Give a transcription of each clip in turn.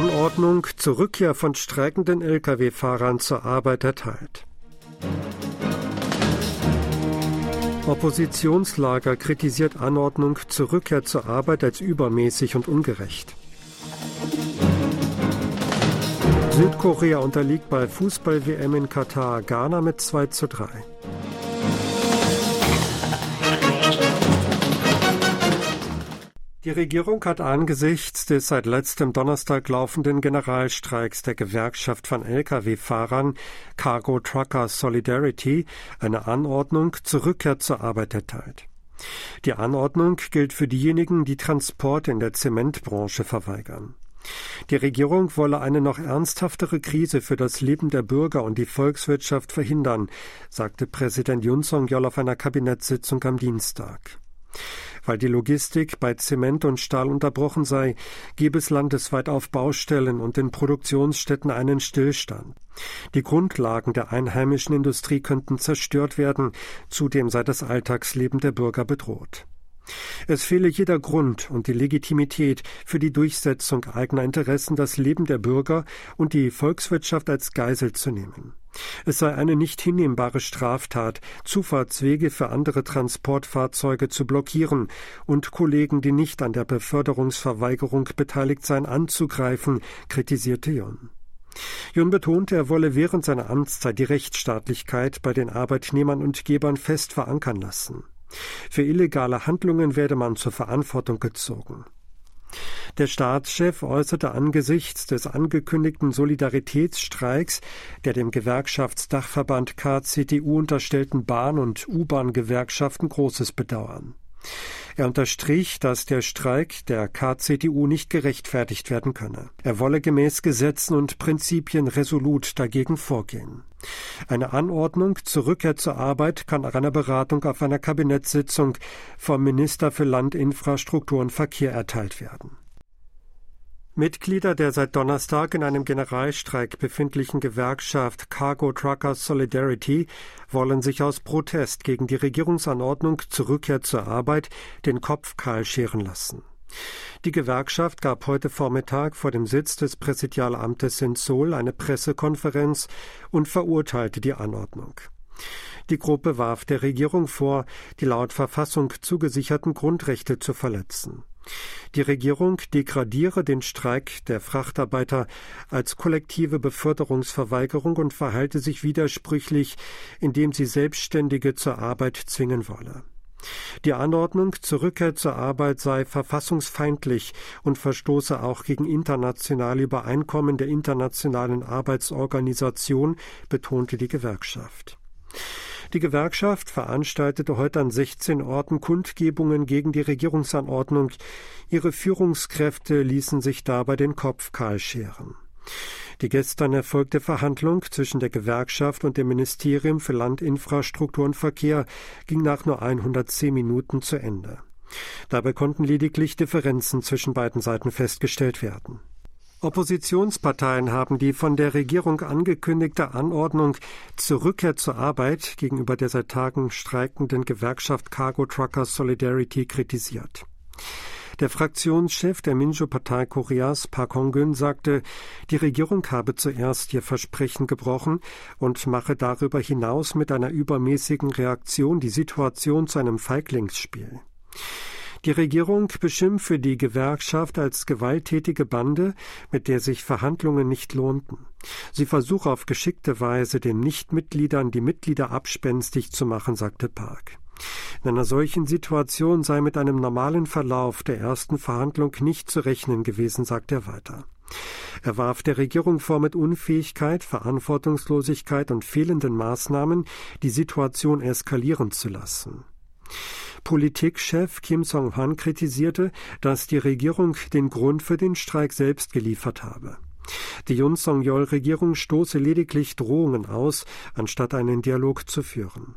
Anordnung zur Rückkehr von streikenden Lkw-Fahrern zur Arbeit erteilt. Oppositionslager kritisiert Anordnung zur Rückkehr zur Arbeit als übermäßig und ungerecht. Südkorea unterliegt bei Fußball-WM in Katar Ghana mit 2 zu 3. Die Regierung hat angesichts des seit letztem Donnerstag laufenden Generalstreiks der Gewerkschaft von Lkw-Fahrern Cargo Truckers Solidarity eine Anordnung zur Rückkehr zur Arbeit erteilt. Die Anordnung gilt für diejenigen, die Transport in der Zementbranche verweigern. Die Regierung wolle eine noch ernsthaftere Krise für das Leben der Bürger und die Volkswirtschaft verhindern, sagte Präsident Yun Song-yeol auf einer Kabinettssitzung am Dienstag. Weil die Logistik bei Zement und Stahl unterbrochen sei, gebe es landesweit auf Baustellen und in Produktionsstätten einen Stillstand. Die Grundlagen der einheimischen Industrie könnten zerstört werden, zudem sei das Alltagsleben der Bürger bedroht. Es fehle jeder Grund und die Legitimität für die Durchsetzung eigener Interessen, das Leben der Bürger und die Volkswirtschaft als Geisel zu nehmen. Es sei eine nicht hinnehmbare Straftat, Zufahrtswege für andere Transportfahrzeuge zu blockieren und Kollegen, die nicht an der Beförderungsverweigerung beteiligt seien, anzugreifen, kritisierte Jun. Jun betonte, er wolle während seiner Amtszeit die Rechtsstaatlichkeit bei den Arbeitnehmern und Gebern fest verankern lassen. Für illegale Handlungen werde man zur Verantwortung gezogen. Der Staatschef äußerte angesichts des angekündigten Solidaritätsstreiks der dem Gewerkschaftsdachverband KCTU unterstellten Bahn- und U-Bahn-Gewerkschaften großes Bedauern. Er unterstrich, dass der Streik der KCDU nicht gerechtfertigt werden könne. Er wolle gemäß Gesetzen und Prinzipien resolut dagegen vorgehen. Eine Anordnung zur Rückkehr zur Arbeit kann nach einer Beratung auf einer Kabinettssitzung vom Minister für Land, Infrastruktur und Verkehr erteilt werden. Mitglieder der seit Donnerstag in einem Generalstreik befindlichen Gewerkschaft Cargo Truckers Solidarity wollen sich aus Protest gegen die Regierungsanordnung zur Rückkehr zur Arbeit den Kopf kahl scheren lassen. Die Gewerkschaft gab heute Vormittag vor dem Sitz des Präsidialamtes in Seoul eine Pressekonferenz und verurteilte die Anordnung. Die Gruppe warf der Regierung vor, die laut Verfassung zugesicherten Grundrechte zu verletzen. Die Regierung degradiere den Streik der Frachtarbeiter als kollektive Beförderungsverweigerung und verhalte sich widersprüchlich, indem sie Selbstständige zur Arbeit zwingen wolle. Die Anordnung zur Rückkehr zur Arbeit sei verfassungsfeindlich und verstoße auch gegen internationale Übereinkommen der Internationalen Arbeitsorganisation, betonte die Gewerkschaft. Die Gewerkschaft veranstaltete heute an 16 Orten Kundgebungen gegen die Regierungsanordnung. Ihre Führungskräfte ließen sich dabei den Kopf kahl scheren. Die gestern erfolgte Verhandlung zwischen der Gewerkschaft und dem Ministerium für Land, Infrastruktur und Verkehr ging nach nur 110 Minuten zu Ende. Dabei konnten lediglich Differenzen zwischen beiden Seiten festgestellt werden. Oppositionsparteien haben die von der Regierung angekündigte Anordnung zur Rückkehr zur Arbeit gegenüber der seit Tagen streikenden Gewerkschaft Cargo Truckers Solidarity kritisiert. Der Fraktionschef der Minjo-Partei Koreas, Park Hong-gün, sagte, die Regierung habe zuerst ihr Versprechen gebrochen und mache darüber hinaus mit einer übermäßigen Reaktion die Situation zu einem Feiglingsspiel. Die Regierung beschimpfe die Gewerkschaft als gewalttätige Bande, mit der sich Verhandlungen nicht lohnten. Sie versuche auf geschickte Weise den Nichtmitgliedern die Mitglieder abspenstig zu machen, sagte Park. In einer solchen Situation sei mit einem normalen Verlauf der ersten Verhandlung nicht zu rechnen gewesen, sagt er weiter. Er warf der Regierung vor, mit Unfähigkeit, Verantwortungslosigkeit und fehlenden Maßnahmen die Situation eskalieren zu lassen. Politikchef Kim Song-han kritisierte, dass die Regierung den Grund für den Streik selbst geliefert habe. Die Yun Song-yeol-Regierung stoße lediglich Drohungen aus, anstatt einen Dialog zu führen.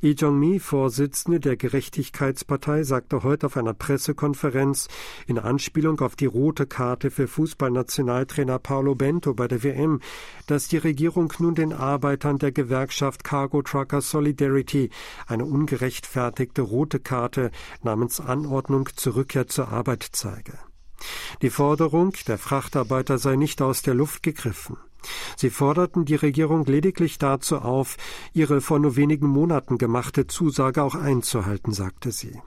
Lee Jong-mi, Vorsitzende der Gerechtigkeitspartei, sagte heute auf einer Pressekonferenz in Anspielung auf die rote Karte für Fußballnationaltrainer Paolo Bento bei der WM, dass die Regierung nun den Arbeitern der Gewerkschaft Cargo Trucker Solidarity eine ungerechtfertigte rote Karte namens Anordnung zur Rückkehr zur Arbeit zeige. Die Forderung, der Frachtarbeiter sei nicht aus der Luft gegriffen. Sie forderten die Regierung lediglich dazu auf, ihre vor nur wenigen Monaten gemachte Zusage auch einzuhalten, sagte sie.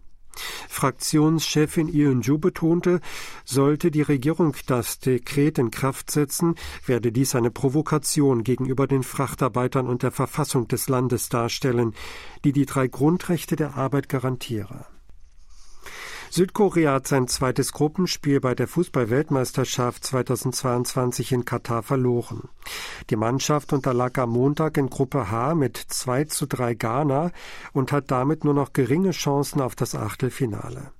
Fraktionschefin Ju betonte, sollte die Regierung das Dekret in Kraft setzen, werde dies eine Provokation gegenüber den Frachtarbeitern und der Verfassung des Landes darstellen, die die drei Grundrechte der Arbeit garantiere. Südkorea hat sein zweites Gruppenspiel bei der Fußballweltmeisterschaft 2022 in Katar verloren. Die Mannschaft unterlag am Montag in Gruppe H mit 2 zu 3 Ghana und hat damit nur noch geringe Chancen auf das Achtelfinale.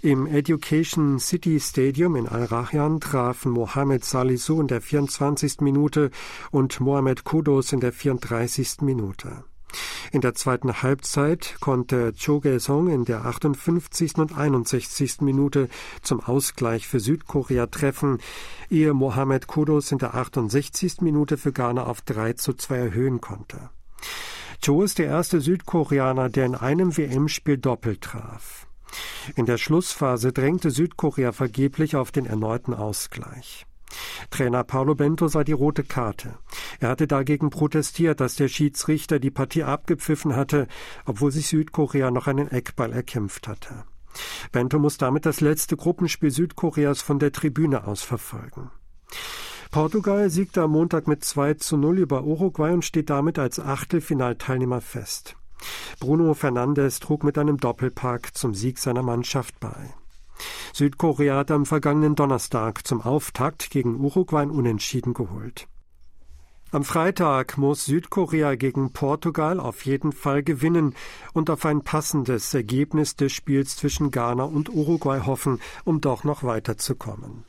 Im Education City Stadium in Al-Rahyan trafen Mohamed Salisu in der 24. Minute und Mohamed Kudos in der 34. Minute. In der zweiten Halbzeit konnte Cho Gae-song in der 58. und 61. Minute zum Ausgleich für Südkorea treffen, ehe Mohamed Kudos in der 68. Minute für Ghana auf 3 zu 2 erhöhen konnte. Cho ist der erste Südkoreaner, der in einem WM-Spiel doppelt traf. In der Schlussphase drängte Südkorea vergeblich auf den erneuten Ausgleich. Trainer Paulo Bento sah die rote Karte. Er hatte dagegen protestiert, dass der Schiedsrichter die Partie abgepfiffen hatte, obwohl sich Südkorea noch einen Eckball erkämpft hatte. Bento muss damit das letzte Gruppenspiel Südkoreas von der Tribüne aus verfolgen. Portugal siegte am Montag mit 2 zu 0 über Uruguay und steht damit als Achtelfinalteilnehmer fest. Bruno Fernandes trug mit einem Doppelpack zum Sieg seiner Mannschaft bei. Südkorea hat am vergangenen Donnerstag zum Auftakt gegen Uruguay Unentschieden geholt. Am Freitag muss Südkorea gegen Portugal auf jeden Fall gewinnen und auf ein passendes Ergebnis des Spiels zwischen Ghana und Uruguay hoffen, um doch noch weiterzukommen.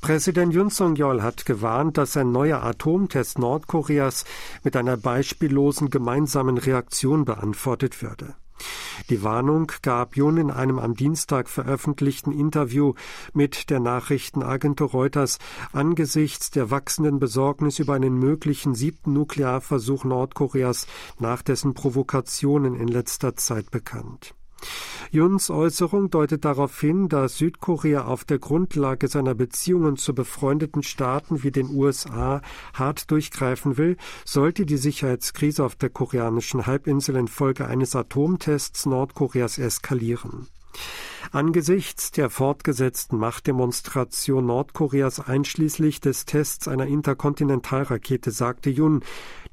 Präsident Yun Song-yeol hat gewarnt, dass ein neuer Atomtest Nordkoreas mit einer beispiellosen gemeinsamen Reaktion beantwortet würde. Die Warnung gab Jun in einem am Dienstag veröffentlichten Interview mit der Nachrichtenagentur Reuters angesichts der wachsenden Besorgnis über einen möglichen siebten Nuklearversuch Nordkoreas nach dessen Provokationen in letzter Zeit bekannt. Juns Äußerung deutet darauf hin, dass Südkorea auf der Grundlage seiner Beziehungen zu befreundeten Staaten wie den USA hart durchgreifen will, sollte die Sicherheitskrise auf der koreanischen Halbinsel infolge eines Atomtests Nordkoreas eskalieren. Angesichts der fortgesetzten Machtdemonstration Nordkoreas einschließlich des Tests einer Interkontinentalrakete sagte Jun,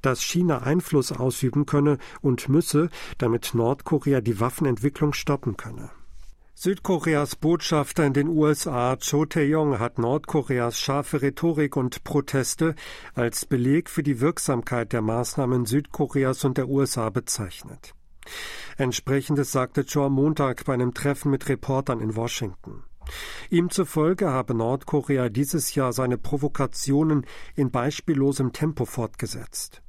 dass China Einfluss ausüben könne und müsse, damit Nordkorea die Waffenentwicklung stoppen könne. Südkoreas Botschafter in den USA Cho Tae-yong hat Nordkoreas scharfe Rhetorik und Proteste als Beleg für die Wirksamkeit der Maßnahmen Südkoreas und der USA bezeichnet. Entsprechendes sagte Cho am Montag bei einem Treffen mit Reportern in Washington. Ihm zufolge habe Nordkorea dieses Jahr seine Provokationen in beispiellosem Tempo fortgesetzt.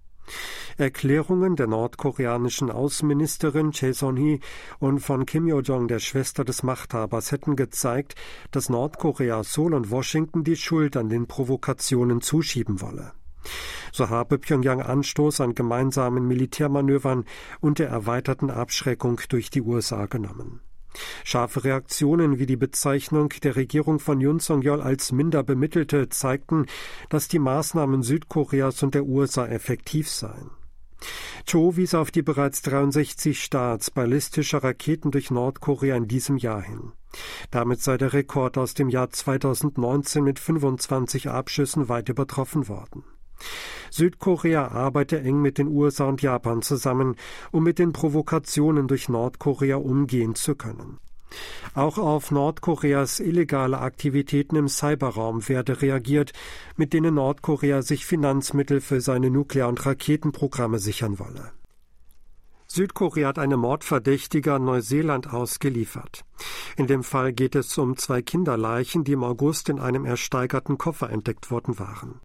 Erklärungen der nordkoreanischen Außenministerin Chae Son-hee und von Kim Yo-jong, der Schwester des Machthabers, hätten gezeigt, dass Nordkorea Seoul und Washington die Schuld an den Provokationen zuschieben wolle. So habe Pyongyang Anstoß an gemeinsamen Militärmanövern und der erweiterten Abschreckung durch die USA genommen. Scharfe Reaktionen wie die Bezeichnung der Regierung von Yun Song-yeol als minder bemittelte zeigten, dass die Maßnahmen Südkoreas und der USA effektiv seien. Cho wies auf die bereits 63 Starts ballistischer Raketen durch Nordkorea in diesem Jahr hin. Damit sei der Rekord aus dem Jahr 2019 mit 25 Abschüssen weit übertroffen worden. Südkorea arbeite eng mit den USA und Japan zusammen, um mit den Provokationen durch Nordkorea umgehen zu können. Auch auf Nordkoreas illegale Aktivitäten im Cyberraum werde reagiert, mit denen Nordkorea sich Finanzmittel für seine Nuklear- und Raketenprogramme sichern wolle. Südkorea hat eine Mordverdächtige an Neuseeland ausgeliefert. In dem Fall geht es um zwei Kinderleichen, die im August in einem ersteigerten Koffer entdeckt worden waren.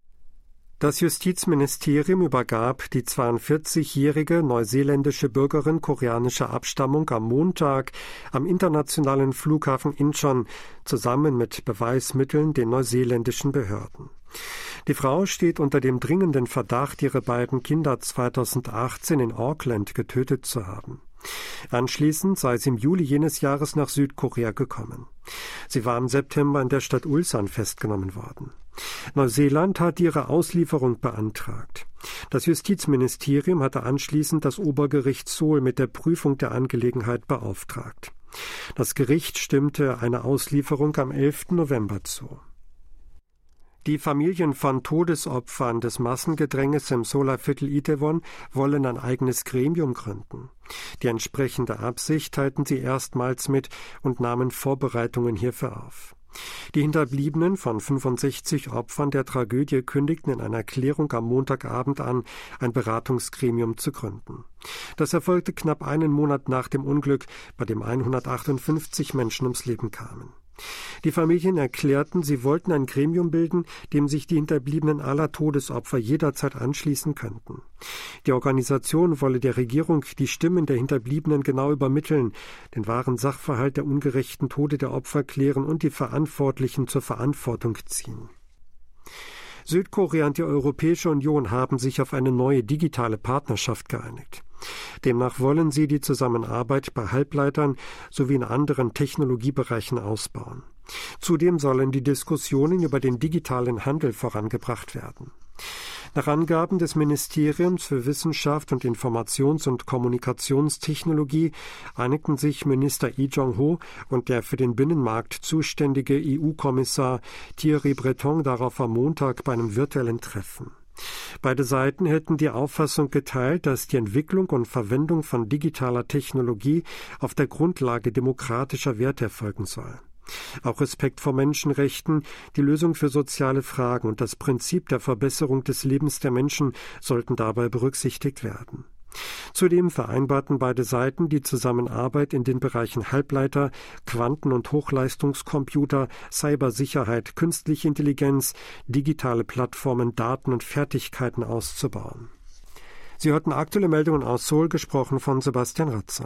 Das Justizministerium übergab die 42-jährige neuseeländische Bürgerin koreanischer Abstammung am Montag am internationalen Flughafen Incheon zusammen mit Beweismitteln den neuseeländischen Behörden. Die Frau steht unter dem dringenden Verdacht, ihre beiden Kinder 2018 in Auckland getötet zu haben. Anschließend sei sie im Juli jenes Jahres nach Südkorea gekommen. Sie war im September in der Stadt Ulsan festgenommen worden. Neuseeland hat ihre Auslieferung beantragt. Das Justizministerium hatte anschließend das Obergericht Seoul mit der Prüfung der Angelegenheit beauftragt. Das Gericht stimmte eine Auslieferung am 11. November zu. Die Familien von Todesopfern des Massengedränges im Solarviertel Itewon wollen ein eigenes Gremium gründen. Die entsprechende Absicht teilten sie erstmals mit und nahmen Vorbereitungen hierfür auf. Die Hinterbliebenen von 65 Opfern der Tragödie kündigten in einer Erklärung am Montagabend an, ein Beratungsgremium zu gründen. Das erfolgte knapp einen Monat nach dem Unglück, bei dem 158 Menschen ums Leben kamen. Die Familien erklärten, sie wollten ein Gremium bilden, dem sich die Hinterbliebenen aller Todesopfer jederzeit anschließen könnten. Die Organisation wolle der Regierung die Stimmen der Hinterbliebenen genau übermitteln, den wahren Sachverhalt der ungerechten Tode der Opfer klären und die Verantwortlichen zur Verantwortung ziehen. Südkorea und die Europäische Union haben sich auf eine neue digitale Partnerschaft geeinigt. Demnach wollen sie die Zusammenarbeit bei Halbleitern sowie in anderen Technologiebereichen ausbauen. Zudem sollen die Diskussionen über den digitalen Handel vorangebracht werden. Nach Angaben des Ministeriums für Wissenschaft und Informations- und Kommunikationstechnologie einigten sich Minister Lee Jong-ho und der für den Binnenmarkt zuständige EU-Kommissar Thierry Breton darauf am Montag bei einem virtuellen Treffen. Beide Seiten hätten die Auffassung geteilt, dass die Entwicklung und Verwendung von digitaler Technologie auf der Grundlage demokratischer Werte erfolgen soll. Auch Respekt vor Menschenrechten, die Lösung für soziale Fragen und das Prinzip der Verbesserung des Lebens der Menschen sollten dabei berücksichtigt werden. Zudem vereinbarten beide Seiten die Zusammenarbeit in den Bereichen Halbleiter, Quanten- und Hochleistungskomputer, Cybersicherheit, künstliche Intelligenz, digitale Plattformen, Daten und Fertigkeiten auszubauen. Sie hörten aktuelle Meldungen aus Seoul, gesprochen von Sebastian Ratzer.